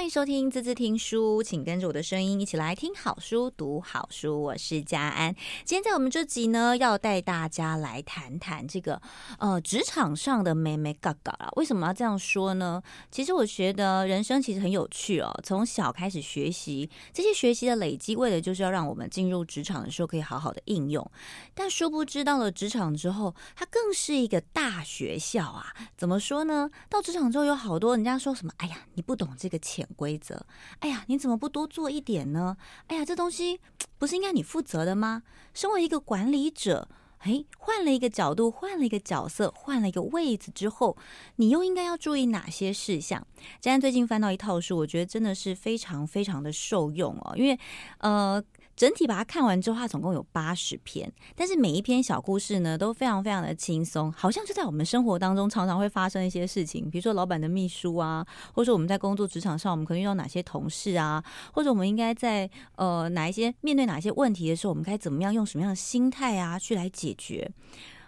欢迎收听滋滋听书，请跟着我的声音一起来听好书、读好书。我是佳安，今天在我们这集呢，要带大家来谈谈这个呃职场上的眉眉角角啊。为什么要这样说呢？其实我觉得人生其实很有趣哦。从小开始学习，这些学习的累积，为的就是要让我们进入职场的时候可以好好的应用。但殊不知到了职场之后，它更是一个大学校啊。怎么说呢？到职场之后，有好多人家说什么：“哎呀，你不懂这个钱。”规则，哎呀，你怎么不多做一点呢？哎呀，这东西不是应该你负责的吗？身为一个管理者，哎，换了一个角度，换了一个角色，换了一个位置之后，你又应该要注意哪些事项？佳安最近翻到一套书，我觉得真的是非常非常的受用哦，因为呃。整体把它看完之后，它总共有八十篇，但是每一篇小故事呢都非常非常的轻松，好像就在我们生活当中常常会发生一些事情，比如说老板的秘书啊，或者说我们在工作职场上，我们可能遇到哪些同事啊，或者我们应该在呃哪一些面对哪些问题的时候，我们该怎么样用什么样的心态啊去来解决。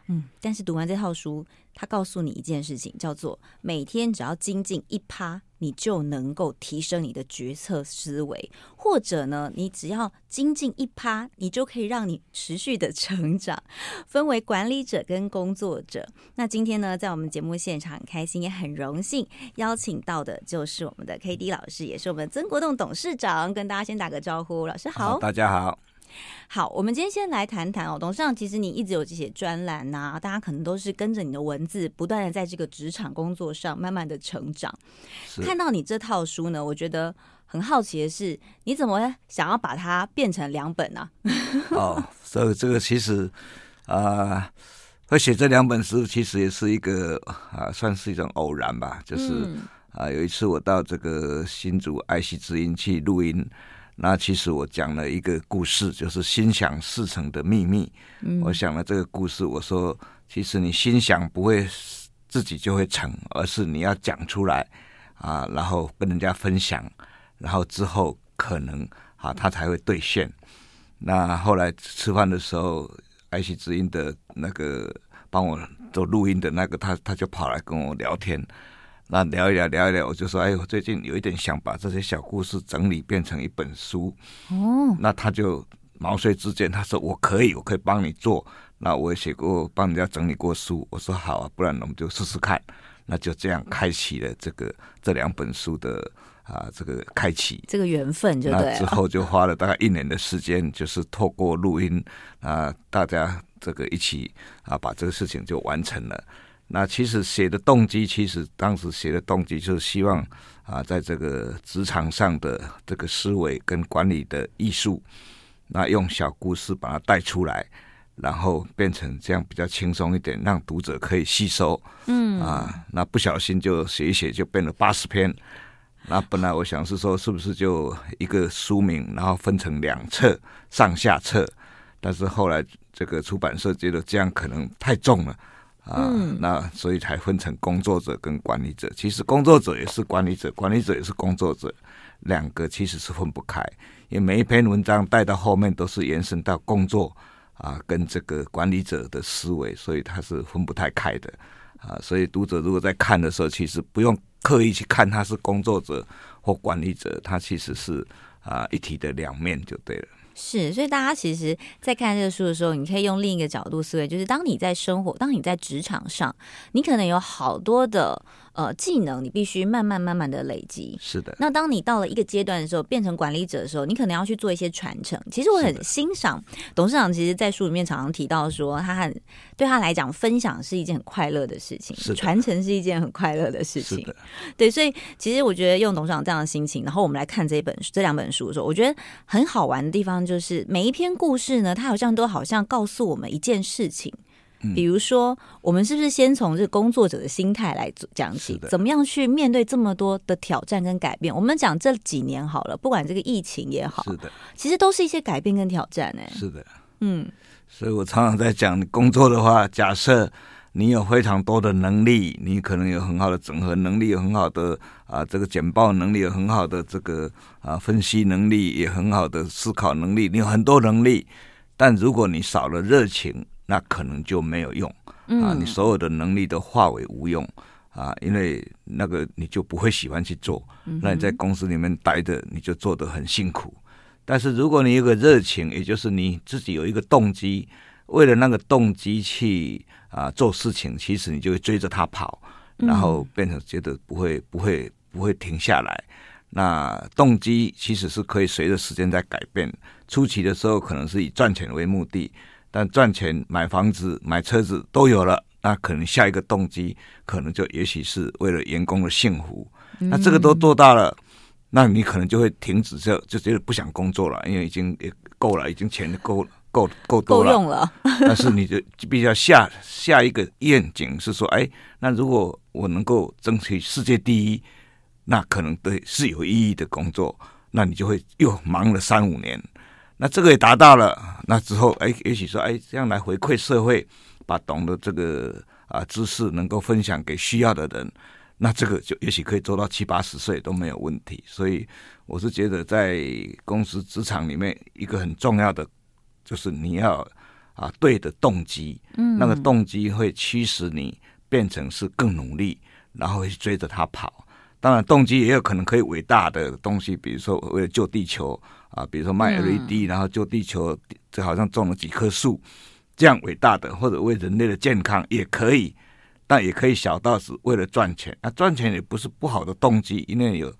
嗯，但是读完这套书，他告诉你一件事情，叫做每天只要精进一趴，你就能够提升你的决策思维；或者呢，你只要精进一趴，你就可以让你持续的成长。分为管理者跟工作者。那今天呢，在我们节目现场，很开心也很荣幸邀请到的就是我们的 K D 老师，也是我们曾国栋董事长，跟大家先打个招呼，老师好，好，大家好。好，我们今天先来谈谈哦，董事长，其实你一直有这些专栏呐、啊，大家可能都是跟着你的文字，不断的在这个职场工作上慢慢的成长。看到你这套书呢，我觉得很好奇的是，你怎么想要把它变成两本呢、啊？哦，这个这个其实啊、呃，会写这两本书，其实也是一个啊、呃，算是一种偶然吧。就是啊、呃，有一次我到这个新竹爱惜之音去录音。那其实我讲了一个故事，就是心想事成的秘密。嗯，我想了这个故事，我说，其实你心想不会自己就会成，而是你要讲出来啊，然后跟人家分享，然后之后可能啊，他才会兑现。那后来吃饭的时候，爱惜之音的那个帮我做录音的那个，他他就跑来跟我聊天。那聊一聊，聊一聊，我就说，哎，我最近有一点想把这些小故事整理变成一本书。哦，那他就毛遂自荐，他说我可以，我可以帮你做。那我也写过，帮人家整理过书。我说好啊，不然我们就试试看。那就这样开启了这个这两本书的啊，这个开启这个缘分就。那之后就花了大概一年的时间，就是透过录音啊，大家这个一起啊，把这个事情就完成了。那其实写的动机，其实当时写的动机就是希望啊，在这个职场上的这个思维跟管理的艺术，那用小故事把它带出来，然后变成这样比较轻松一点，让读者可以吸收。嗯啊，那不小心就写一写就变了八十篇。那本来我想是说，是不是就一个书名，然后分成两册上下册，但是后来这个出版社觉得这样可能太重了。啊，那所以才分成工作者跟管理者。其实工作者也是管理者，管理者也是工作者，两个其实是分不开。因为每一篇文章带到后面都是延伸到工作啊，跟这个管理者的思维，所以它是分不太开的啊。所以读者如果在看的时候，其实不用刻意去看他是工作者或管理者，他其实是啊一体的两面就对了。是，所以大家其实，在看这个书的时候，你可以用另一个角度思维，就是当你在生活，当你在职场上，你可能有好多的。呃，技能你必须慢慢慢慢的累积。是的。那当你到了一个阶段的时候，变成管理者的时候，你可能要去做一些传承。其实我很欣赏董事长，其实，在书里面常常提到说，他很对他来讲，分享是一件很快乐的事情，是传承是一件很快乐的事情。对，所以其实我觉得用董事长这样的心情，然后我们来看这一本书，这两本书的时候，我觉得很好玩的地方就是每一篇故事呢，它好像都好像告诉我们一件事情。比如说，我们是不是先从这个工作者的心态来讲起？怎么样去面对这么多的挑战跟改变？我们讲这几年好了，不管这个疫情也好，是的，其实都是一些改变跟挑战呢。是的，嗯，所以我常常在讲，工作的话，假设你有非常多的能力，你可能有很好的整合能力，有很好的啊这个简报能力，有很好的这个啊分析能力，也很好的思考能力，你有很多能力，但如果你少了热情。那可能就没有用啊！你所有的能力都化为无用啊，因为那个你就不会喜欢去做。那你在公司里面待着，你就做得很辛苦。但是如果你有个热情，也就是你自己有一个动机，为了那个动机去啊做事情，其实你就会追着他跑，然后变成觉得不会不会不会停下来。那动机其实是可以随着时间在改变。初期的时候可能是以赚钱为目的，但赚钱买房子买车子都有了，那可能下一个动机可能就也许是为了员工的幸福。那这个都做到了。那你可能就会停止，就就觉得不想工作了，因为已经也够了，已经钱够够够多了。够用了。但是你就必须要下下一个愿景是说，哎，那如果我能够争取世界第一，那可能对是有意义的工作。那你就会又忙了三五年，那这个也达到了。那之后，哎，也许说，哎，这样来回馈社会，把懂得这个啊知识能够分享给需要的人。那这个就也许可以做到七八十岁都没有问题，所以我是觉得在公司职场里面，一个很重要的就是你要啊对的动机，嗯，那个动机会驱使你变成是更努力，然后去追着他跑。当然，动机也有可能可以伟大的东西，比如说为了救地球啊，比如说卖 LED，然后救地球，这好像种了几棵树，这样伟大的，或者为人类的健康也可以。但也可以小到是为了赚钱，那赚钱也不是不好的动机，因为有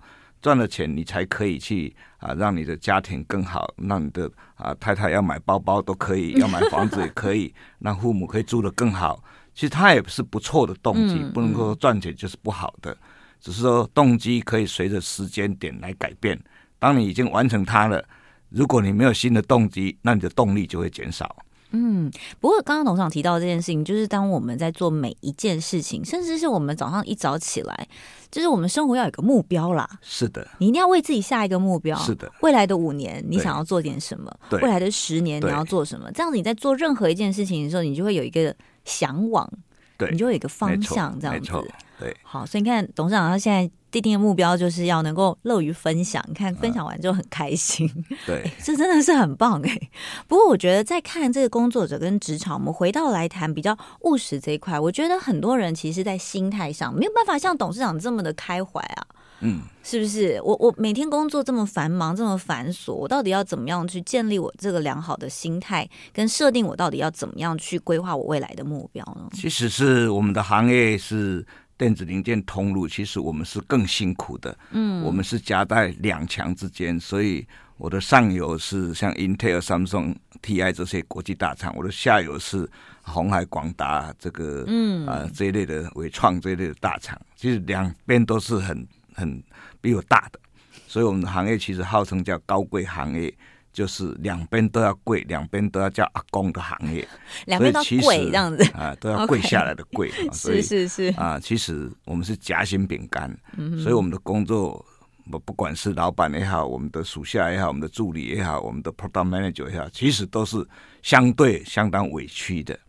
赚了钱，你才可以去啊，让你的家庭更好，让你的啊太太要买包包都可以，要买房子也可以，让父母可以住得更好。其实它也是不错的动机，不能够说赚钱就是不好的，只是说动机可以随着时间点来改变。当你已经完成它了，如果你没有新的动机，那你的动力就会减少。嗯，不过刚刚董事长提到这件事情，就是当我们在做每一件事情，甚至是我们早上一早起来，就是我们生活要有个目标啦。是的，你一定要为自己下一个目标。是的，未来的五年你想要做点什么？对，未来的十年你要做什么？这样子你在做任何一件事情的时候，你就会有一个向往，对，你就会有一个方向，这样子。对，好，所以你看董事长他现在。订定的目标就是要能够乐于分享，你看分享完就很开心，对，这真的是很棒哎。不过我觉得在看这个工作者跟职场，我们回到来谈比较务实这一块，我觉得很多人其实，在心态上没有办法像董事长这么的开怀啊，嗯，是不是？我我每天工作这么繁忙，这么繁琐，我到底要怎么样去建立我这个良好的心态，跟设定我到底要怎么样去规划我未来的目标呢？其实是我们的行业是。电子零件通路，其实我们是更辛苦的。嗯，我们是夹在两强之间，所以我的上游是像 Intel、Samsung、TI 这些国际大厂，我的下游是红海、广达这个嗯啊、呃、这一类的伟创这一类的大厂。其实两边都是很很比我大的，所以我们的行业其实号称叫高贵行业。就是两边都要跪，两边都要叫阿公的行业，两边都跪这样子啊，都要跪 下来的跪。是是是啊，其实我们是夹心饼干，嗯，所以我们的工作，不不管是老板也好，我们的属下也好，我们的助理也好，我们的 product manager 也好，其实都是相对相当委屈的。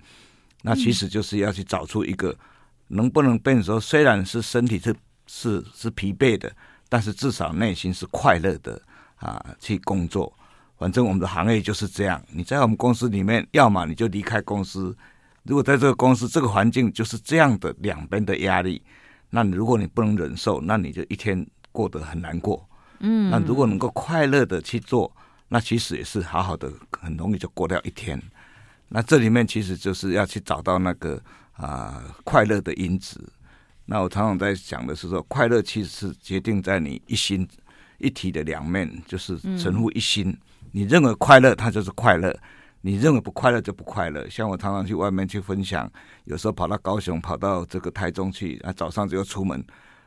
那其实就是要去找出一个能不能变成说，虽然是身体是是是疲惫的，但是至少内心是快乐的啊，去工作。反正我们的行业就是这样，你在我们公司里面，要么你就离开公司。如果在这个公司这个环境就是这样的两边的压力，那你如果你不能忍受，那你就一天过得很难过。嗯，那如果能够快乐的去做，那其实也是好好的，很容易就过掉一天。那这里面其实就是要去找到那个啊、呃、快乐的因子。那我常常在讲的是说，快乐其实是决定在你一心一体的两面，就是神乎一心。嗯你认为快乐，它就是快乐；你认为不快乐，就不快乐。像我常常去外面去分享，有时候跑到高雄，跑到这个台中去，啊，早上就要出门，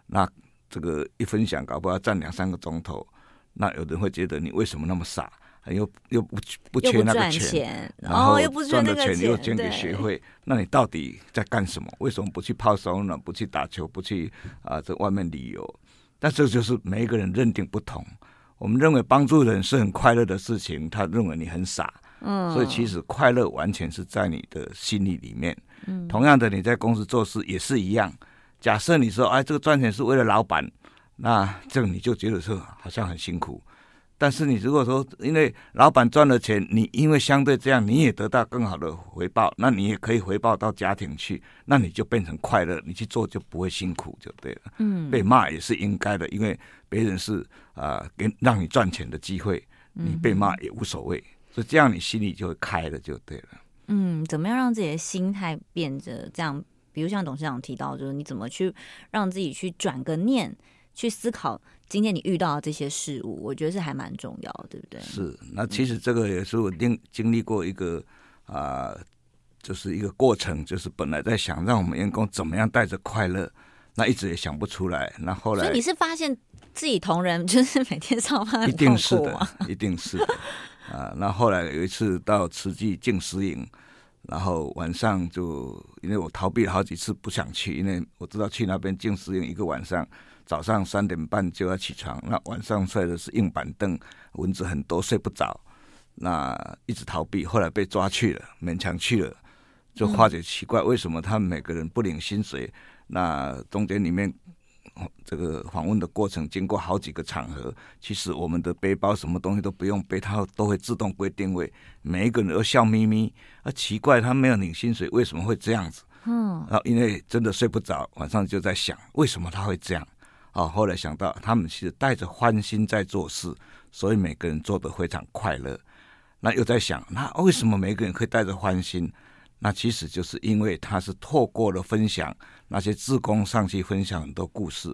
那这个一分享，搞不好要站两三个钟头。那有人会觉得你为什么那么傻？又又不不缺那个钱，钱然后赚的钱又捐给学会，那你到底在干什么？为什么不去泡桑呢？不去打球？不去啊，在外面旅游？但这就是每一个人认定不同。我们认为帮助人是很快乐的事情，他认为你很傻，嗯，所以其实快乐完全是在你的心理里面。嗯，同样的，你在公司做事也是一样。假设你说，哎，这个赚钱是为了老板，那这个你就觉得说好像很辛苦。但是你如果说，因为老板赚了钱，你因为相对这样，你也得到更好的回报，那你也可以回报到家庭去，那你就变成快乐，你去做就不会辛苦，就对了。嗯，被骂也是应该的，因为别人是啊、呃，给让你赚钱的机会，你被骂也无所谓，所以这样你心里就会开了，就对了。嗯，怎么样让自己的心态变得这样？比如像董事长提到，就是你怎么去让自己去转个念，去思考。今天你遇到的这些事物，我觉得是还蛮重要，对不对？是，那其实这个也是我经经历过一个啊、呃，就是一个过程，就是本来在想让我们员工怎么样带着快乐，那一直也想不出来。那后来，所以你是发现自己同仁 就是每天上班一定是的，一定是的啊。那后来有一次到慈济静思营，然后晚上就因为我逃避了好几次不想去，因为我知道去那边静思营一个晚上。早上三点半就要起床，那晚上睡的是硬板凳，蚊子很多，睡不着。那一直逃避，后来被抓去了，勉强去了，就发觉奇怪，为什么他们每个人不领薪水？那中间里面这个访问的过程，经过好几个场合，其实我们的背包什么东西都不用背，它都会自动归定位，每一个人都笑眯眯。啊，奇怪，他没有领薪水，为什么会这样子？嗯，然后因为真的睡不着，晚上就在想，为什么他会这样？哦，后来想到他们其实带着欢心在做事，所以每个人做得非常快乐。那又在想，那为什么每个人可以带着欢心？那其实就是因为他是透过了分享，那些志工上去分享很多故事，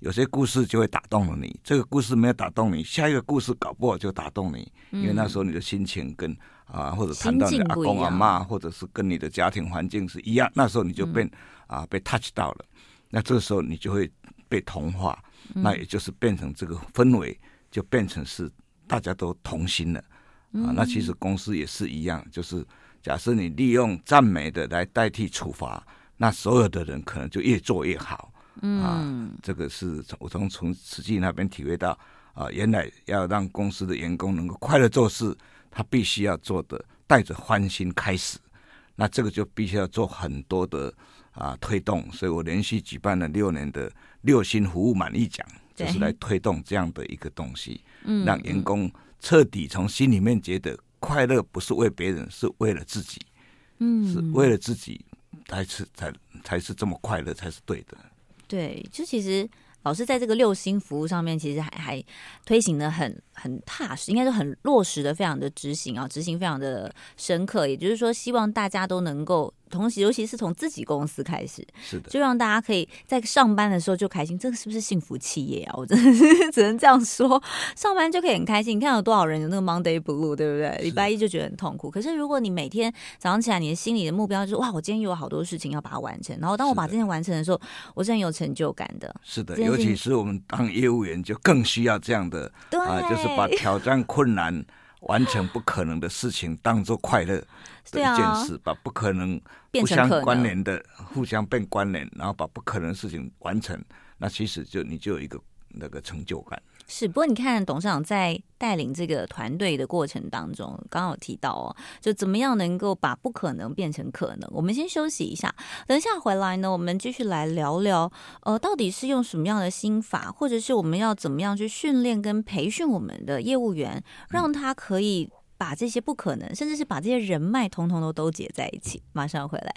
有些故事就会打动了你。这个故事没有打动你，下一个故事搞不好就打动你，因为那时候你的心情跟啊，或者谈到你的阿公阿妈，或者是跟你的家庭环境是一样，那时候你就被啊被 touch 到了。那这个时候你就会。被同化，那也就是变成这个氛围，就变成是大家都同心了啊。那其实公司也是一样，就是假设你利用赞美的来代替处罚，那所有的人可能就越做越好啊。这个是我从从实际那边体会到啊，原来要让公司的员工能够快乐做事，他必须要做的带着欢心开始。那这个就必须要做很多的啊推动，所以我连续举办了六年的。六星服务满意奖就是来推动这样的一个东西，嗯，让员工彻底从心里面觉得快乐不是为别人，是为了自己，嗯，是为了自己才是才才是这么快乐才是对的。对，就其实老师在这个六星服务上面，其实还还推行的很很踏实，应该是很落实的，非常的执行啊，执行非常的深刻。也就是说，希望大家都能够。同时，尤其是从自己公司开始，是的，就让大家可以在上班的时候就开心。这个是不是幸福企业啊？我真的是 只能这样说，上班就可以很开心。你看有多少人有那个 Monday Blue，对不对？礼拜一就觉得很痛苦。可是如果你每天早上起来，你的心里的目标就是哇，我今天有好多事情要把它完成。然后当我把这件完成的时候，我是很有成就感的。是的，尤其是我们当业务员就更需要这样的，对啊，就是把 挑战困难。完成不可能的事情当做快乐的一件事，把不可能互相关联的互相变关联，然后把不可能的事情完成，那其实就你就有一个那个成就感。是，不过你看董事长在带领这个团队的过程当中，刚刚有提到哦，就怎么样能够把不可能变成可能。我们先休息一下，等一下回来呢，我们继续来聊聊，呃，到底是用什么样的心法，或者是我们要怎么样去训练跟培训我们的业务员，让他可以把这些不可能，甚至是把这些人脉通通都兜结在一起。马上回来。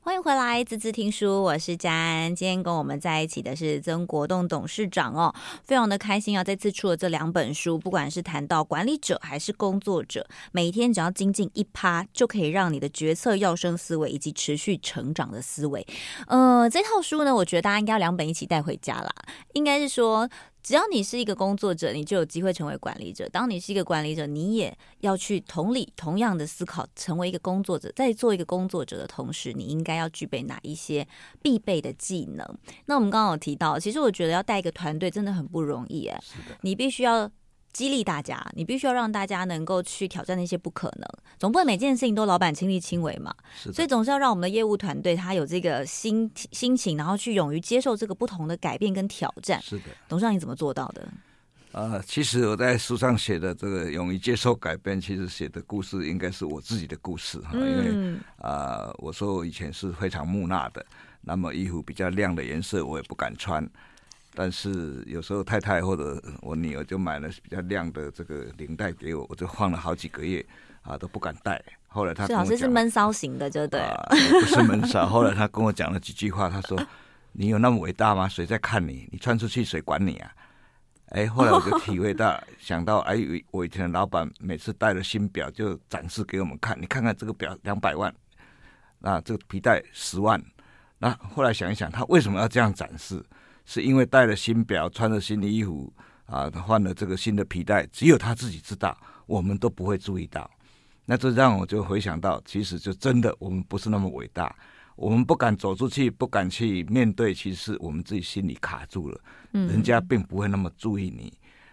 欢迎回来，滋滋听书，我是佳安。今天跟我们在一起的是曾国栋董事长哦，非常的开心啊！这次出了这两本书，不管是谈到管理者还是工作者，每天只要精进一趴，就可以让你的决策要生思维以及持续成长的思维。呃，这套书呢，我觉得大家应该两本一起带回家啦。应该是说。只要你是一个工作者，你就有机会成为管理者。当你是一个管理者，你也要去同理同样的思考，成为一个工作者。在做一个工作者的同时，你应该要具备哪一些必备的技能？那我们刚刚有提到，其实我觉得要带一个团队真的很不容易哎，你必须要。激励大家，你必须要让大家能够去挑战那些不可能，总不能每件事情都老板亲力亲为嘛。所以总是要让我们的业务团队他有这个心心情，然后去勇于接受这个不同的改变跟挑战。是的，董事长你怎么做到的？啊、呃，其实我在书上写的这个勇于接受改变，其实写的故事应该是我自己的故事哈。嗯、因为啊、呃，我说我以前是非常木讷的，那么衣服比较亮的颜色我也不敢穿。但是有时候太太或者我女儿就买了比较亮的这个领带给我，我就放了好几个月啊都不敢戴。后来他老师是闷骚型的，就对、啊，不是闷骚。后来他跟我讲了几句话，他说：“你有那么伟大吗？谁在看你？你穿出去谁管你啊？”哎，后来我就体会到，想到哎，我以前的老板每次带了新表就展示给我们看，你看看这个表两百万，那这个皮带十万。那后来想一想，他为什么要这样展示？是因为带了新表，穿了新的衣服啊，换了这个新的皮带，只有他自己知道，我们都不会注意到。那这让我就回想到，其实就真的我们不是那么伟大，我们不敢走出去，不敢去面对，其实我们自己心里卡住了。嗯，人家并不会那么注意你。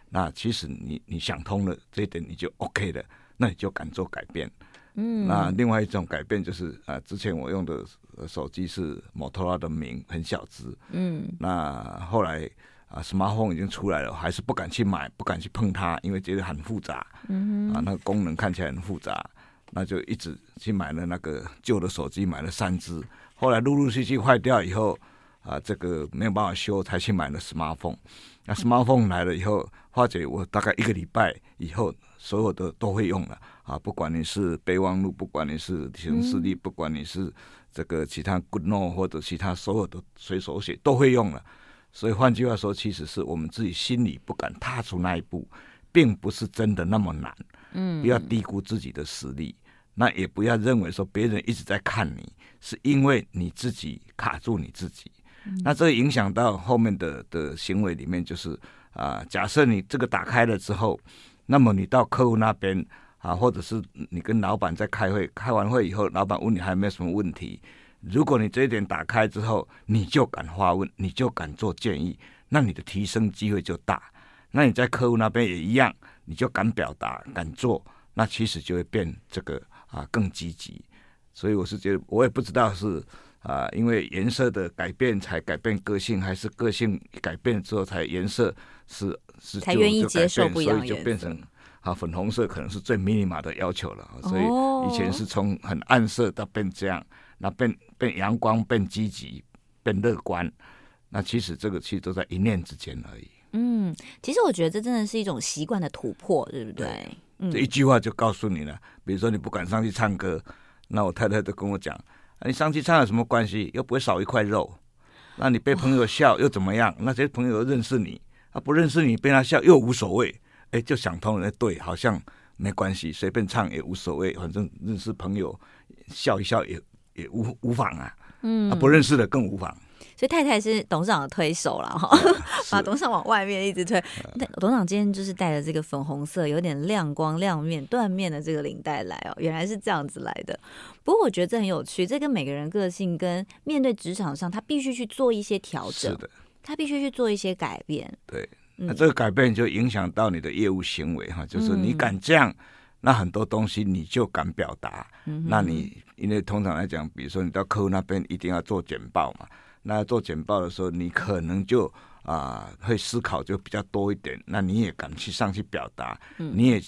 那其实你你想通了这一点，你就 OK 了，那你就敢做改变。嗯，那另外一种改变就是啊，之前我用的手机是摩托罗拉的名，很小只。嗯，那后来啊，smartphone 已经出来了，还是不敢去买，不敢去碰它，因为觉得很复杂。嗯哼，啊，那个功能看起来很复杂，那就一直去买了那个旧的手机，买了三只。后来陆陆续续坏掉以后，啊，这个没有办法修，才去买了 smartphone。那 smartphone 来了以后，发觉我大概一个礼拜以后，所有的都会用了。啊，不管你是备忘录，不管你是行事历，不管你是这个其他 GoodNote 或者其他所有的随手写都会用了。所以换句话说，其实是我们自己心里不敢踏出那一步，并不是真的那么难。嗯，不要低估自己的实力，那也不要认为说别人一直在看你，是因为你自己卡住你自己。那这影响到后面的的行为里面，就是啊，假设你这个打开了之后，那么你到客户那边。啊，或者是你跟老板在开会，开完会以后，老板问你还有没有什么问题？如果你这一点打开之后，你就敢发问，你就敢做建议，那你的提升机会就大。那你在客户那边也一样，你就敢表达、敢做，那其实就会变这个啊更积极。所以我是觉得，我也不知道是啊，因为颜色的改变才改变个性，还是个性改变之后才颜色是是才愿意接受不一样所以就变成。啊，粉红色可能是最 minimal 的要求了，所以以前是从很暗色到变这样，那变变阳光、变积极、变乐观，那其实这个其实都在一念之间而已。嗯，其实我觉得这真的是一种习惯的突破，对不对？对嗯、这一句话就告诉你了。比如说你不敢上去唱歌，那我太太都跟我讲、啊：“你上去唱有什么关系？又不会少一块肉。那你被朋友笑又怎么样？那些朋友认识你，他、啊、不认识你被他笑又无所谓。”哎，就想通了，对，好像没关系，随便唱也无所谓，反正认识朋友笑一笑也也无无妨啊。嗯，啊、不认识的更无妨。所以太太是董事长的推手了哈，嗯、把董事长往外面一直推。董事长今天就是带着这个粉红色、有点亮光、亮面、缎面的这个领带来哦，原来是这样子来的。不过我觉得这很有趣，这跟每个人个性跟面对职场上，他必须去做一些调整，是的，他必须去做一些改变。对。那这个改变就影响到你的业务行为哈，就是你敢这样，那很多东西你就敢表达。那你因为通常来讲，比如说你到客户那边一定要做简报嘛，那做简报的时候，你可能就啊会思考就比较多一点，那你也敢去上去表达，你也。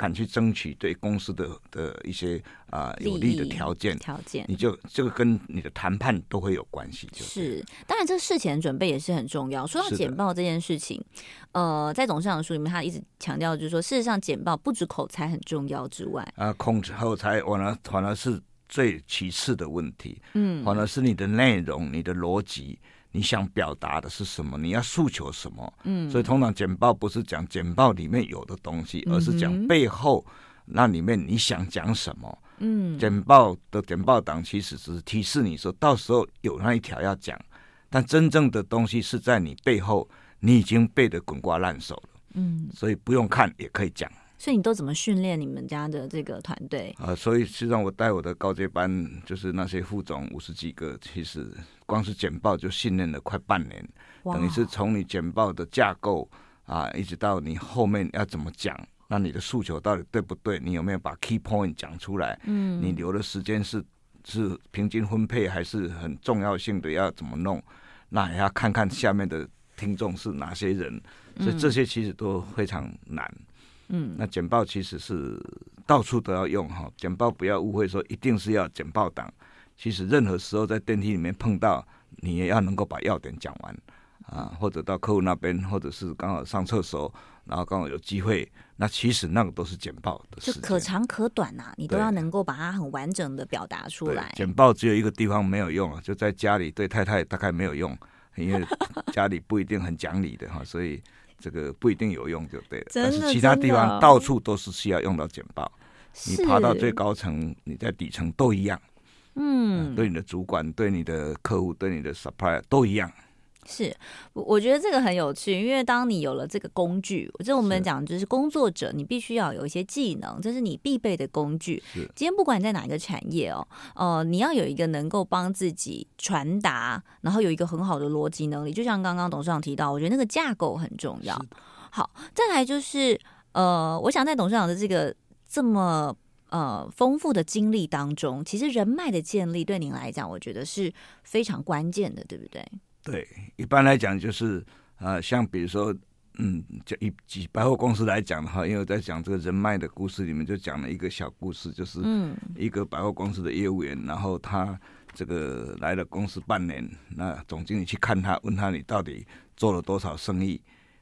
敢去争取对公司的的一些啊、呃、有利的条件，条件，你就这个跟你的谈判都会有关系。是，当然这个事前准备也是很重要。说到简报这件事情，呃，在董事长的书里面，他一直强调就是说，事实上简报不止口才很重要之外，啊，控制口才反而反而是最其次的问题。嗯，反而是你的内容、你的逻辑。你想表达的是什么？你要诉求什么？嗯，所以通常简报不是讲简报里面有的东西，而是讲背后那里面你想讲什么。嗯，简报的简报档其实只是提示你说，到时候有那一条要讲，但真正的东西是在你背后，你已经背得滚瓜烂熟了。嗯，所以不用看也可以讲。所以你都怎么训练你们家的这个团队？啊，所以实际上我带我的高阶班，就是那些副总五十几个，其实光是简报就训练了快半年，哇等于是从你简报的架构啊，一直到你后面要怎么讲，那你的诉求到底对不对？你有没有把 key point 讲出来？嗯，你留的时间是是平均分配，还是很重要性的要怎么弄？那还要看看下面的听众是哪些人，所以这些其实都非常难。嗯，那简报其实是到处都要用哈。简报不要误会说一定是要简报党，其实任何时候在电梯里面碰到，你也要能够把要点讲完啊，或者到客户那边，或者是刚好上厕所，然后刚好有机会，那其实那个都是简报的事，就可长可短呐、啊，你都要能够把它很完整的表达出来。简报只有一个地方没有用啊，就在家里对太太大概没有用，因为家里不一定很讲理的哈，所以这个不一定有用就对了。但是其他地方到处都是需要用到简报，你爬到最高层，你在底层都一样。嗯，对你的主管、对你的客户、对你的 supplier 都一样。是，我我觉得这个很有趣，因为当你有了这个工具，这我们讲就是工作者，你必须要有一些技能，这是你必备的工具。今天不管你在哪一个产业哦，呃，你要有一个能够帮自己传达，然后有一个很好的逻辑能力。就像刚刚董事长提到，我觉得那个架构很重要。好，再来就是呃，我想在董事长的这个这么呃丰富的经历当中，其实人脉的建立对您来讲，我觉得是非常关键的，对不对？对，一般来讲就是，呃，像比如说，嗯，就以几百货公司来讲的话，因为我在讲这个人脉的故事里面，就讲了一个小故事，就是，嗯，一个百货公司的业务员，然后他这个来了公司半年，那总经理去看他，问他你到底做了多少生意？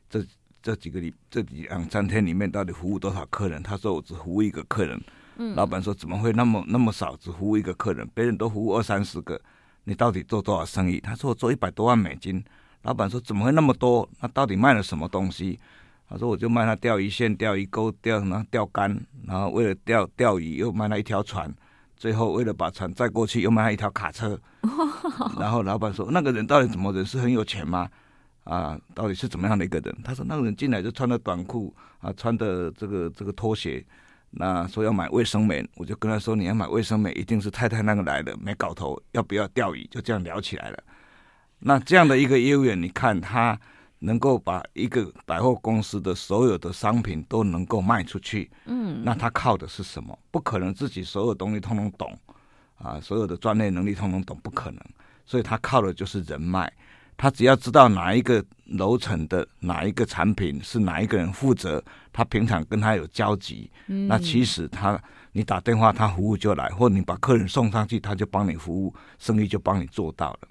这这几个里这几两三天里面到底服务多少客人？他说我只服务一个客人。嗯，老板说怎么会那么那么少，只服务一个客人？别人都服务二三十个。你到底做多少生意？他说我做一百多万美金。老板说怎么会那么多？那到底卖了什么东西？他说我就卖他钓鱼线、钓鱼钩、钓什么钓竿，然后为了钓钓鱼又卖了一条船，最后为了把船载过去又卖了一条卡车。然后老板说那个人到底怎么人？是很有钱吗？啊，到底是怎么样的一个人？他说那个人进来就穿的短裤啊，穿的这个这个拖鞋。那说要买卫生棉，我就跟他说，你要买卫生棉，一定是太太那个来的，没搞头，要不要钓鱼？就这样聊起来了。那这样的一个业务员，你看他能够把一个百货公司的所有的商品都能够卖出去，嗯，那他靠的是什么？不可能自己所有东西通通懂啊，所有的专业能力通通懂，不可能。所以他靠的就是人脉。他只要知道哪一个楼层的哪一个产品是哪一个人负责，他平常跟他有交集，嗯、那其实他你打电话他服务就来，或你把客人送上去他就帮你服务，生意就帮你做到了。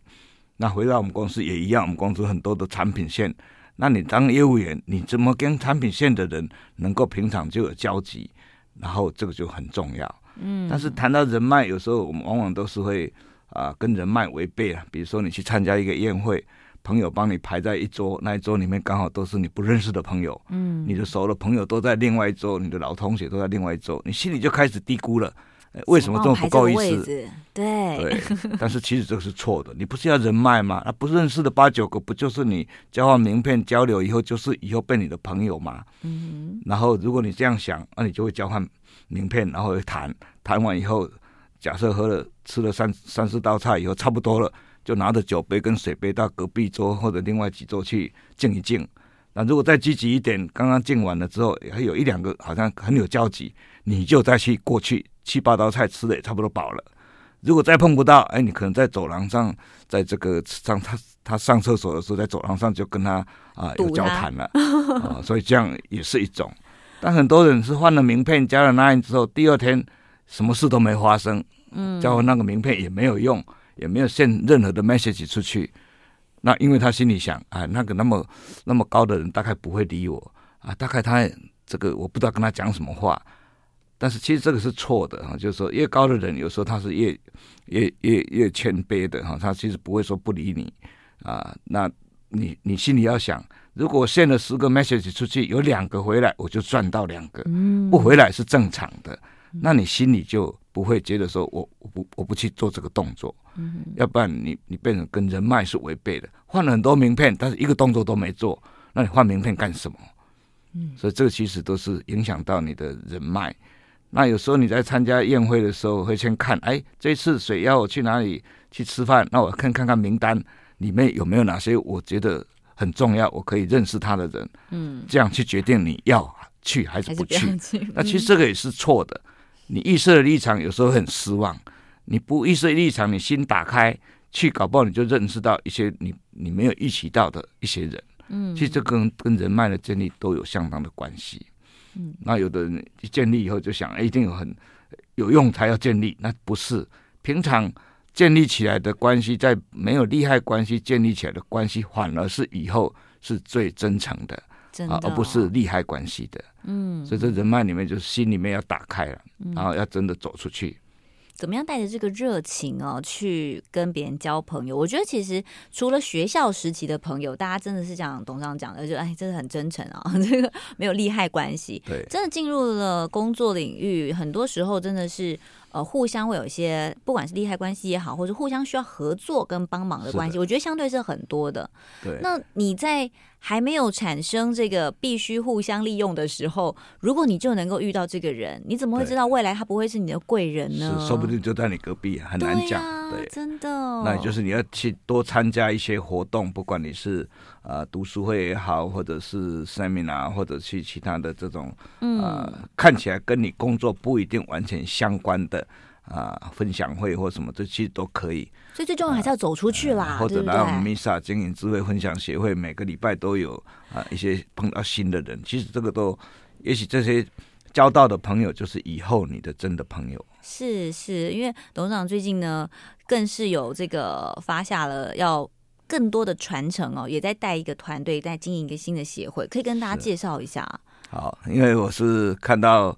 那回到我们公司也一样，我们公司很多的产品线，那你当业务员，你怎么跟产品线的人能够平常就有交集，然后这个就很重要。嗯，但是谈到人脉，有时候我们往往都是会啊跟人脉违背了，比如说你去参加一个宴会。朋友帮你排在一桌，那一桌里面刚好都是你不认识的朋友，嗯，你的熟的朋友都在另外一桌，你的老同学都在另外一桌，你心里就开始低估了，为什么这么不够意思？对对，但是其实这个是错的，你不是要人脉吗？那不认识的八九个，不就是你交换名片交流以后，就是以后变你的朋友吗？嗯，然后如果你这样想，那你就会交换名片，然后会谈，谈完以后，假设喝了吃了三三四道菜以后差不多了。就拿着酒杯跟水杯到隔壁桌或者另外几桌去敬一敬。那如果再积极一点，刚刚敬完了之后，还有一两个好像很有交集，你就再去过去七八道菜吃的也差不多饱了。如果再碰不到，哎，你可能在走廊上，在这个上他他上厕所的时候，在走廊上就跟他啊有交谈了啊，所以这样也是一种。但很多人是换了名片加了 Line 之后，第二天什么事都没发生，嗯，交换那个名片也没有用。也没有 send 任何的 message 出去，那因为他心里想，啊，那个那么那么高的人大概不会理我。啊，大概他这个我不知道跟他讲什么话，但是其实这个是错的哈，就是说越高的人有时候他是越越越越谦卑的哈，他其实不会说不理你。啊，那你你心里要想，如果 send 了十个 message 出去，有两个回来，我就赚到两个，不回来是正常的，那你心里就不会觉得说我我不我不去做这个动作。嗯，要不然你你变成跟人脉是违背的，换了很多名片，但是一个动作都没做，那你换名片干什么？嗯，所以这个其实都是影响到你的人脉。那有时候你在参加宴会的时候，会先看，哎，这次谁邀我去哪里去吃饭？那我看看看名单里面有没有哪些我觉得很重要，我可以认识他的人。嗯，这样去决定你要去还是不去。不那其实这个也是错的，你预设的立场有时候很失望。你不预设立场，你心打开去，搞不好你就认识到一些你你没有预期到的一些人。嗯，其实这跟跟人脉的建立都有相当的关系。嗯，那有的人一建立以后就想，哎，一定有很有用才要建立，那不是。平常建立起来的关系，在没有利害关系建立起来的关系，反而是以后是最真诚的，真的哦、而不是利害关系的。嗯，所以这人脉里面，就是心里面要打开了，然后要真的走出去。怎么样带着这个热情哦，去跟别人交朋友？我觉得其实除了学校时期的朋友，大家真的是像董事长讲的，就哎，真的很真诚啊，这个没有利害关系。对，真的进入了工作领域，很多时候真的是。呃，互相会有一些，不管是利害关系也好，或者互相需要合作跟帮忙的关系，我觉得相对是很多的。对，那你在还没有产生这个必须互相利用的时候，如果你就能够遇到这个人，你怎么会知道未来他不会是你的贵人呢？是，说不定就在你隔壁，很难讲。对，啊、对，真的。那也就是你要去多参加一些活动，不管你是呃读书会也好，或者是 seminar，或者去其他的这种呃、嗯、看起来跟你工作不一定完全相关的。啊，分享会或什么，这其实都可以。所以最重要还是要走出去啦，啊、或者来我们 MISA 经营智慧分享协会，每个礼拜都有啊一些碰到新的人。其实这个都，也许这些交到的朋友，就是以后你的真的朋友。是是，因为董事长最近呢，更是有这个发下了要更多的传承哦，也在带一个团队，在经营一个新的协会，可以跟大家介绍一下。好，因为我是看到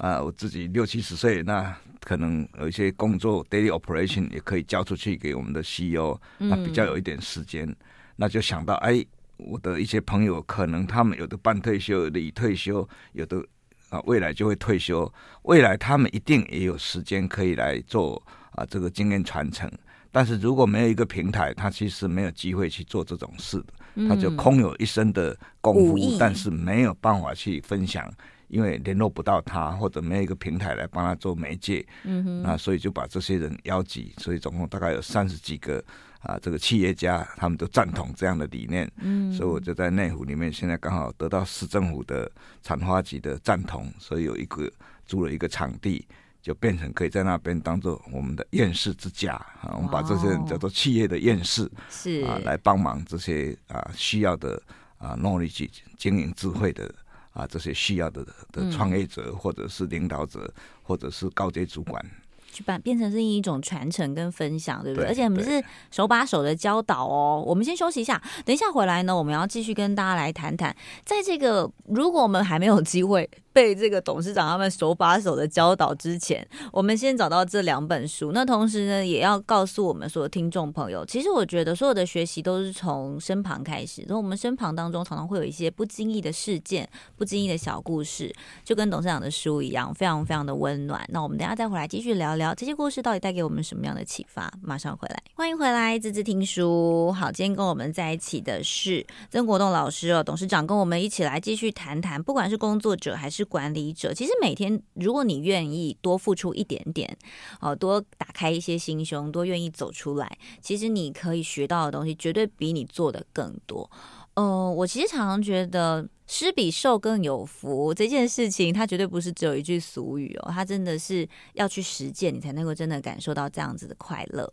啊、呃，我自己六七十岁，那可能有一些工作 daily operation 也可以交出去给我们的 CEO，那比较有一点时间，嗯、那就想到，哎，我的一些朋友可能他们有的半退休，有的已退休，有的啊未来就会退休，未来他们一定也有时间可以来做啊这个经验传承。但是如果没有一个平台，他其实没有机会去做这种事的，他就空有一身的功夫，嗯、但是没有办法去分享，因为联络不到他，或者没有一个平台来帮他做媒介，嗯哼，那所以就把这些人邀集，所以总共大概有三十几个啊，这个企业家他们都赞同这样的理念，嗯，所以我就在内湖里面，现在刚好得到市政府的产花局的赞同，所以有一个租了一个场地。就变成可以在那边当做我们的院士之家啊，我们把这些人叫做企业的院士，是。啊，来帮忙这些啊需要的啊努力去经营智慧的啊这些需要的的创业者或者是领导者或者是高阶主管。去把变成是一种传承跟分享，对不对？对，而且我们是手把手的教导哦。我们先休息一下，等一下回来呢，我们要继续跟大家来谈谈，在这个如果我们还没有机会被这个董事长他们手把手的教导之前，我们先找到这两本书。那同时呢，也要告诉我们所有听众朋友，其实我觉得所有的学习都是从身旁开始。从我们身旁当中，常常会有一些不经意的事件、不经意的小故事，就跟董事长的书一样，非常非常的温暖。那我们等下再回来继续聊聊这些故事到底带给我们什么样的启发。马上回来，欢迎回来，滋滋听书。好，今天跟我们在一起的是曾国栋老师哦，董事长跟我们一起来继续谈谈，不管是工作者还是管理者，其实每天如果你愿意多付出一点点，哦，多打开一些心胸，多愿意走出来，其实你可以学到的东西绝对比你做的更多。呃，我其实常常觉得施比受更有福这件事情，它绝对不是只有一句俗语哦，它真的是要去实践，你才能够真的感受到这样子的快乐。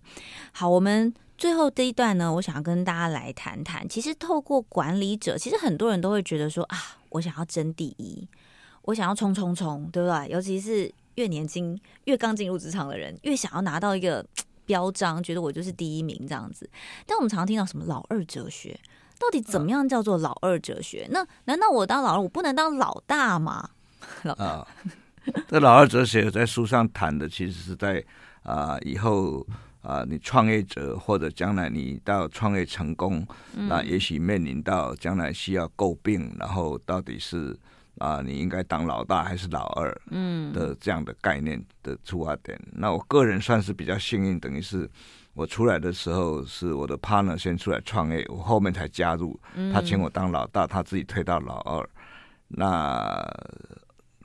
好，我们最后这一段呢，我想要跟大家来谈谈，其实透过管理者，其实很多人都会觉得说啊，我想要争第一。我想要冲冲冲，对不对？尤其是越年轻、越刚进入职场的人，越想要拿到一个标章，觉得我就是第一名这样子。但我们常常听到什么老二哲学，到底怎么样叫做老二哲学？那难道我当老二，我不能当老大吗？老大啊，这老二哲学在书上谈的，其实是在啊、呃、以后啊、呃，你创业者或者将来你到创业成功，嗯、那也许面临到将来需要诟病，然后到底是。啊，你应该当老大还是老二？嗯，的这样的概念的出发点。嗯、那我个人算是比较幸运，等于是我出来的时候是我的 partner 先出来创业，我后面才加入。他请我当老大，他自己推到老二。那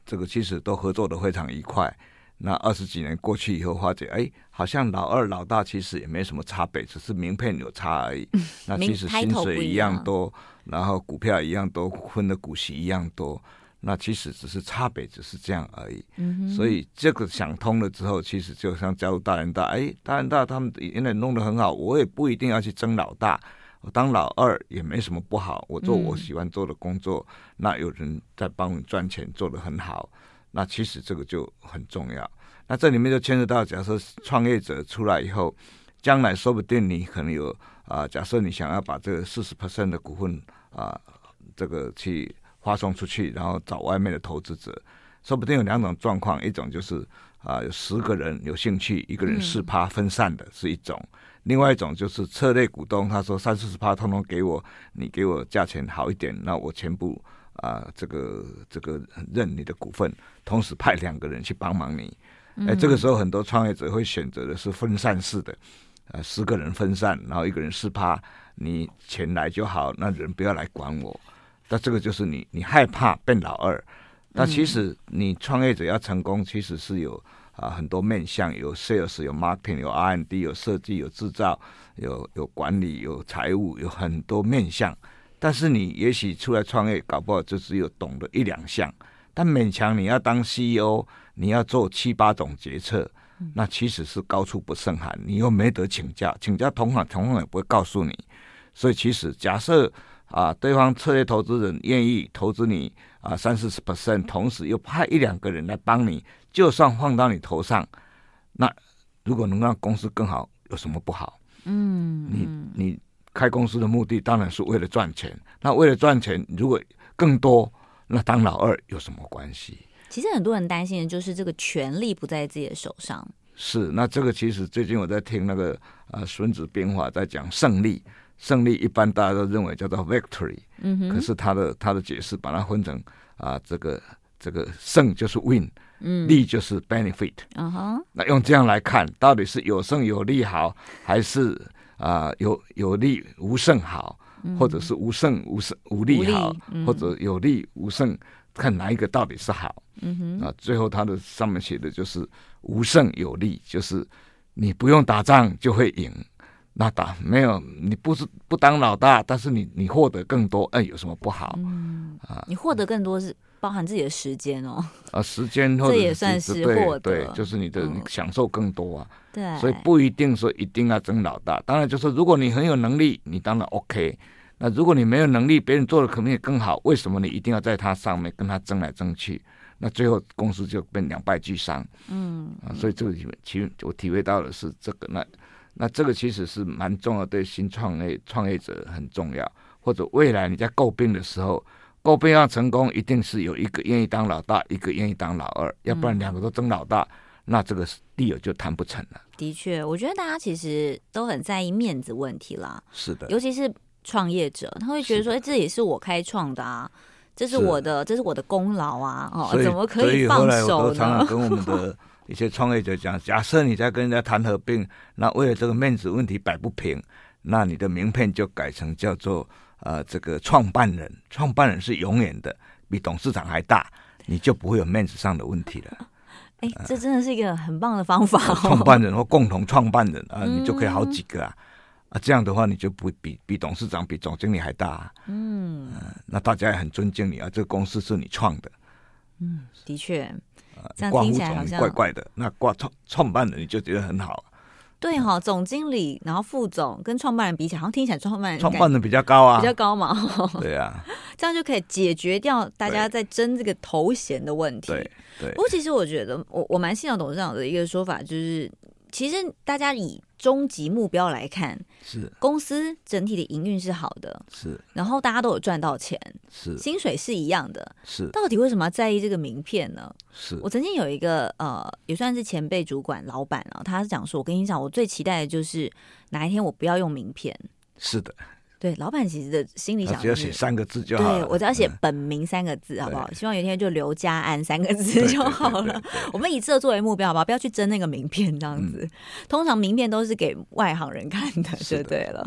这个其实都合作的非常愉快。那二十几年过去以后，发觉哎，好像老二老大其实也没什么差别，只是名片有差而已。那其实薪水一样多，然后股票一样多，分的股息一样多。那其实只是差别，只是这样而已。嗯、所以这个想通了之后，其实就像加入大人大，哎，大人大他们原来弄得很好，我也不一定要去争老大，我当老二也没什么不好。我做我喜欢做的工作，嗯、那有人在帮你赚钱，做得很好，那其实这个就很重要。那这里面就牵涉到，假设创业者出来以后，将来说不定你可能有啊，假设你想要把这个四十 percent 的股份啊，这个去发送出去，然后找外面的投资者，说不定有两种状况，一种就是啊，有十个人有兴趣，一个人四趴分散的是一种；嗯、另外一种就是策略股东，他说三四十趴通通给我，你给我价钱好一点，那我全部啊，这个这个认你的股份，同时派两个人去帮忙你。哎，这个时候很多创业者会选择的是分散式的。呃，十个人分散，然后一个人四趴，你钱来就好，那人不要来管我。那这个就是你，你害怕变老二。那其实你创业者要成功，其实是有啊很多面向，有 sales，有 marketing，有 R&D，有设计，有制造，有有管理，有财务，有很多面向。但是你也许出来创业，搞不好就只有懂得一两项。但勉强你要当 CEO，你要做七八种决策。那其实是高处不胜寒，你又没得请教，请教同行，同行也不会告诉你。所以其实假设啊，对方策略投资人愿意投资你啊三四十 percent，同时又派一两个人来帮你，就算放到你头上，那如果能让公司更好，有什么不好？嗯，你你开公司的目的当然是为了赚钱，那为了赚钱，如果更多，那当老二有什么关系？其实很多人担心的就是这个权力不在自己的手上。是，那这个其实最近我在听那个啊《孙子兵法》在讲胜利，胜利一般大家都认为叫做 victory，嗯哼，可是他的他的解释把它分成啊这个这个胜就是 win，嗯，利就是 benefit，那用这样来看，到底是有胜有利好，还是啊有有利无胜好，或者是无胜无胜无利好，或者有利无胜？看哪一个到底是好，嗯哼，啊，最后他的上面写的就是无胜有利，就是你不用打仗就会赢，那打没有你不是不当老大，但是你你获得更多，哎，有什么不好？嗯啊，你获得更多是包含自己的时间哦，啊，时间 或者这也算是获得，对，就是你的你享受更多啊，对，所以不一定说一定要争老大，当然就是如果你很有能力，你当然 OK。那如果你没有能力，别人做的可能也更好，为什么你一定要在他上面跟他争来争去？那最后公司就变两败俱伤。嗯啊，所以这个体我体会到的是这个，那那这个其实是蛮重要，对新创业创业者很重要。或者未来你在购并的时候，购并要成功，一定是有一个愿意当老大，一个愿意当老二，要不然两个都争老大，那这个 deal 就谈不成了。的确，我觉得大家其实都很在意面子问题啦。是的，尤其是。创业者他会觉得说：“哎，这也是我开创的啊，这是我的，这是我的功劳啊！哦，怎么可以放手呢？”跟我们的一些创业者讲：假设你在跟人家谈合并，那为了这个面子问题摆不平，那你的名片就改成叫做呃这个创办人，创办人是永远的，比董事长还大，你就不会有面子上的问题了。哎，这真的是一个很棒的方法哦。创办人或共同创办人啊，你就可以好几个啊。啊，这样的话你就不比比董事长、比总经理还大，啊。嗯、呃，那大家也很尊敬你啊，这个公司是你创的。嗯，的确，啊，这样听起来好像怪怪的。那挂创创办人你就觉得很好。对哈，哦，总经理然后副总跟创办人比起来，好像听起来创办人创办人比较高啊，比较高嘛。对啊，这样就可以解决掉大家在争这个头衔的问题。对对。不过其实我觉得，我我蛮欣赏董事长的一个说法，就是其实大家以。终极目标来看，是公司整体的营运是好的，是，然后大家都有赚到钱，是，薪水是一样的，是。到底为什么要在意这个名片呢？是我曾经有一个呃，也算是前辈主管老板啊，他是讲说，我跟你讲，我最期待的就是哪一天我不要用名片。是的。对，老板其实的心里想，只要写三个字就好了。对，我只要写本名三个字，好不好？希望有一天就刘家安三个字就好了。我们以这作为目标，好不好？不要去争那个名片，这样子。通常名片都是给外行人看的，就对了。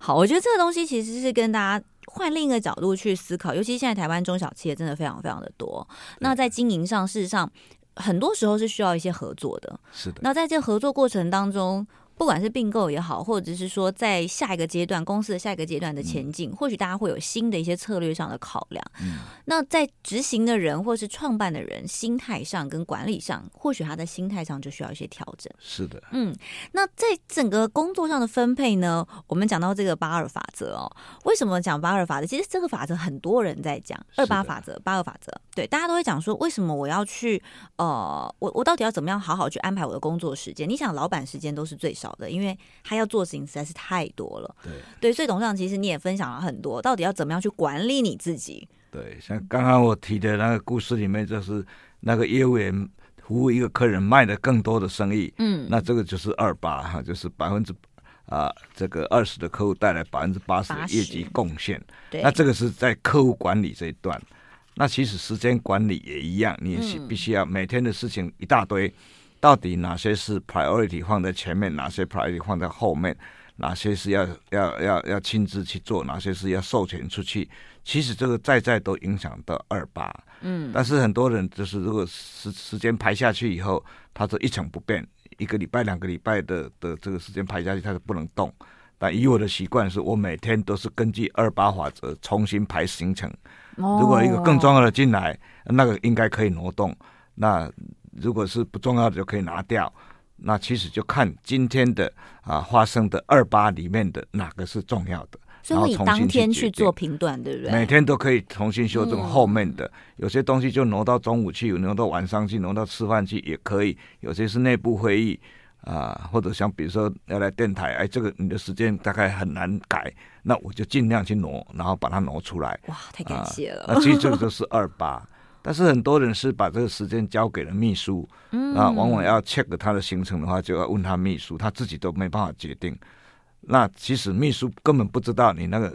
好，我觉得这个东西其实是跟大家换另一个角度去思考，尤其现在台湾中小企业真的非常非常的多。那在经营上，事实上很多时候是需要一些合作的。是的。那在这合作过程当中。不管是并购也好，或者是说在下一个阶段公司的下一个阶段的前进，嗯、或许大家会有新的一些策略上的考量。嗯、那在执行的人或是创办的人心态上跟管理上，或许他的心态上就需要一些调整。是的，嗯，那在整个工作上的分配呢，我们讲到这个八二法则哦，为什么讲八二法则？其实这个法则很多人在讲二八法则、八二法则，对，大家都会讲说，为什么我要去呃，我我到底要怎么样好好去安排我的工作时间？你想，老板时间都是最少。少的，因为他要做的事情实在是太多了。对对，所以董事长其实你也分享了很多，到底要怎么样去管理你自己？对，像刚刚我提的那个故事里面，就是那个业务员服务一个客人卖的更多的生意，嗯，那这个就是二八哈，就是百分之。啊，这个二十的客户带来百分之八十的业绩贡献，对，那这个是在客户管理这一段。那其实时间管理也一样，你也是必须要每天的事情一大堆，到底哪些是 priority 放在前面，哪些 priority 放在后面，哪些是要要要要亲自去做，哪些是要授权出去。其实这个在在都影响到二八，嗯，但是很多人就是如果时时间排下去以后，他就一成不变。一个礼拜、两个礼拜的的这个时间排下去，他是不能动。但以我的习惯，是我每天都是根据二八法则重新排行程。如果一个更重要的进来，那个应该可以挪动。那如果是不重要的，就可以拿掉。那其实就看今天的啊发生的二八里面的哪个是重要的。所以你当天去做评断，对不对？每天都可以重新修正后面的，有些东西就挪到中午去，挪到晚上去，挪到吃饭去也可以。有些是内部会议啊，或者像比如说要来电台，哎，这个你的时间大概很难改，那我就尽量去挪，然后把它挪出来。哇，太感谢了。那其实这个就是二八，但是很多人是把这个时间交给了秘书，啊，往往要 check 他的行程的话，就要问他秘书，他自己都没办法决定。那其实秘书根本不知道你那个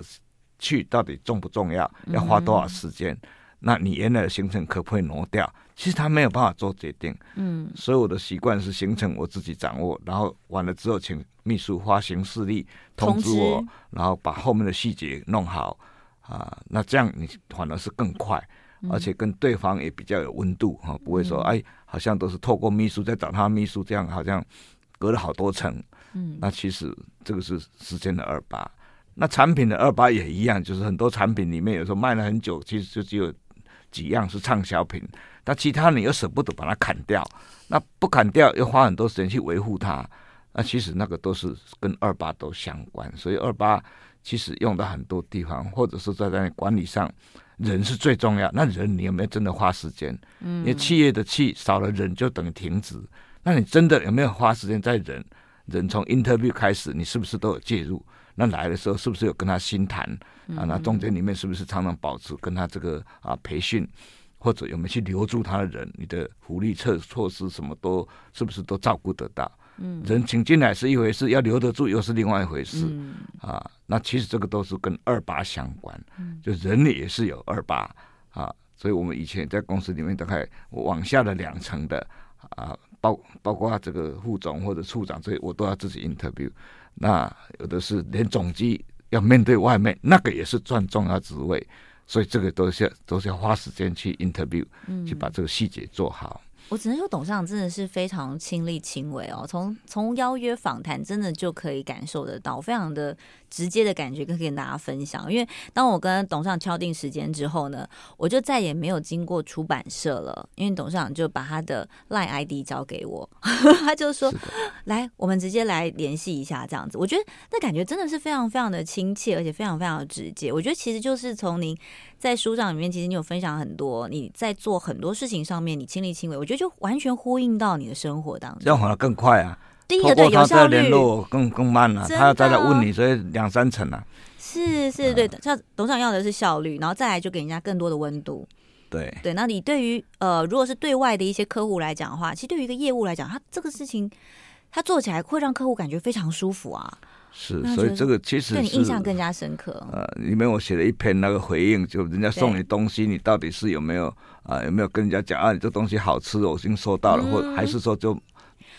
去到底重不重要，要花多少时间。嗯、那你原来的行程可不可以挪掉？其实他没有办法做决定。嗯，所以我的习惯是行程我自己掌握，然后完了之后请秘书发行事历通知我，知然后把后面的细节弄好啊。那这样你反而是更快，而且跟对方也比较有温度哈，不会说哎，好像都是透过秘书在找他秘书，这样好像隔了好多层。嗯，那其实这个是时间的二八，那产品的二八也一样，就是很多产品里面有时候卖了很久，其实就只有几样是畅销品，但其他你又舍不得把它砍掉，那不砍掉又花很多时间去维护它，那其实那个都是跟二八都相关，所以二八其实用到很多地方，或者是在在管理上，人是最重要。那人你有没有真的花时间？嗯，因为企业的气少了人就等于停止，那你真的有没有花时间在人？人从 interview 开始，你是不是都有介入？那来的时候是不是有跟他心谈啊？那中间里面是不是常常保持跟他这个啊培训，或者有没有去留住他的人？你的福利策措施什么都是不是都照顾得到？嗯，人请进来是一回事，要留得住又是另外一回事。嗯啊，那其实这个都是跟二八相关，就人也是有二八啊，所以我们以前在公司里面大概往下的两层的啊。包包括这个副总或者处长，这些我都要自己 interview。那有的是连总机要面对外面，那个也是占重要职位，所以这个都是要都是要花时间去 interview，去把这个细节做好。我只能说，董事长真的是非常亲力亲为哦。从从邀约访谈，真的就可以感受得到，非常的直接的感觉，跟跟大家分享。因为当我跟董事长敲定时间之后呢，我就再也没有经过出版社了，因为董事长就把他的 Line ID 交给我，他就说：“来，我们直接来联系一下，这样子。”我觉得那感觉真的是非常非常的亲切，而且非常非常的直接。我觉得其实就是从您。在书上里面，其实你有分享很多，你在做很多事情上面，你亲力亲为，我觉得就完全呼应到你的生活当中。这样反而更快啊！第一个对有效率，更更慢了、啊。他要再来问你，所以两三层啊。是是，对。像董事长要的是效率，然后再来就给人家更多的温度。对对，那你对于呃，如果是对外的一些客户来讲的话，其实对于一个业务来讲，他这个事情他做起来会让客户感觉非常舒服啊。是，所以这个其实是对你印象更加深刻。呃，里面我写了一篇那个回应，就人家送你东西，你到底是有没有啊、呃？有没有跟人家讲啊？你这东西好吃，我已经收到了，嗯、或还是说就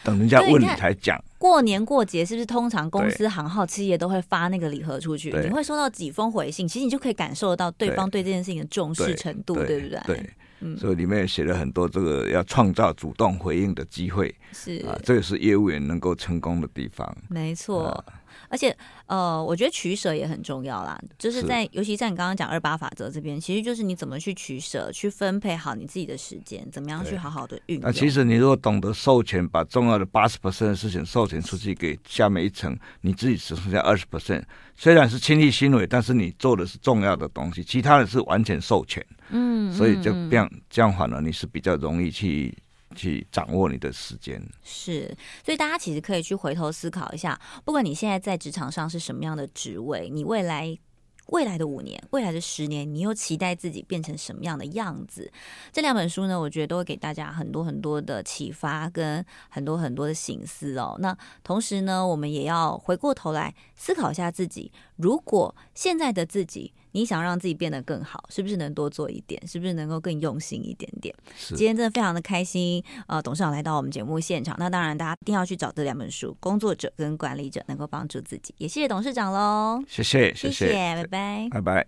等人家问你才讲？过年过节是不是通常公司行号企业都会发那个礼盒出去？你会收到几封回信？其实你就可以感受得到对方对这件事情的重视程度，对，不对？对，嗯。所以里面也写了很多这个要创造主动回应的机会，是啊，这也是业务员能够成功的地方。没错。啊而且，呃，我觉得取舍也很重要啦。就是在，是尤其在你刚刚讲二八法则这边，其实就是你怎么去取舍，去分配好你自己的时间，怎么样去好好的运用。那其实你如果懂得授权，把重要的八十 percent 的事情授权出去给下面一层，你自己只剩下二十 percent。虽然是亲力亲为，但是你做的是重要的东西，其他的是完全授权。嗯，所以就这样这样反而你是比较容易去去掌握你的时间。是，所以大家其实可以去回头思考一下，不管你现在在职场上是什么样的职位，你未来。未来的五年，未来的十年，你又期待自己变成什么样的样子？这两本书呢，我觉得都会给大家很多很多的启发，跟很多很多的醒思哦。那同时呢，我们也要回过头来思考一下自己，如果现在的自己。你想让自己变得更好，是不是能多做一点？是不是能够更用心一点点？今天真的非常的开心，呃，董事长来到我们节目现场。那当然，大家一定要去找这两本书，《工作者》跟《管理者》，能够帮助自己。也谢谢董事长喽，谢谢，谢谢，拜拜，拜拜。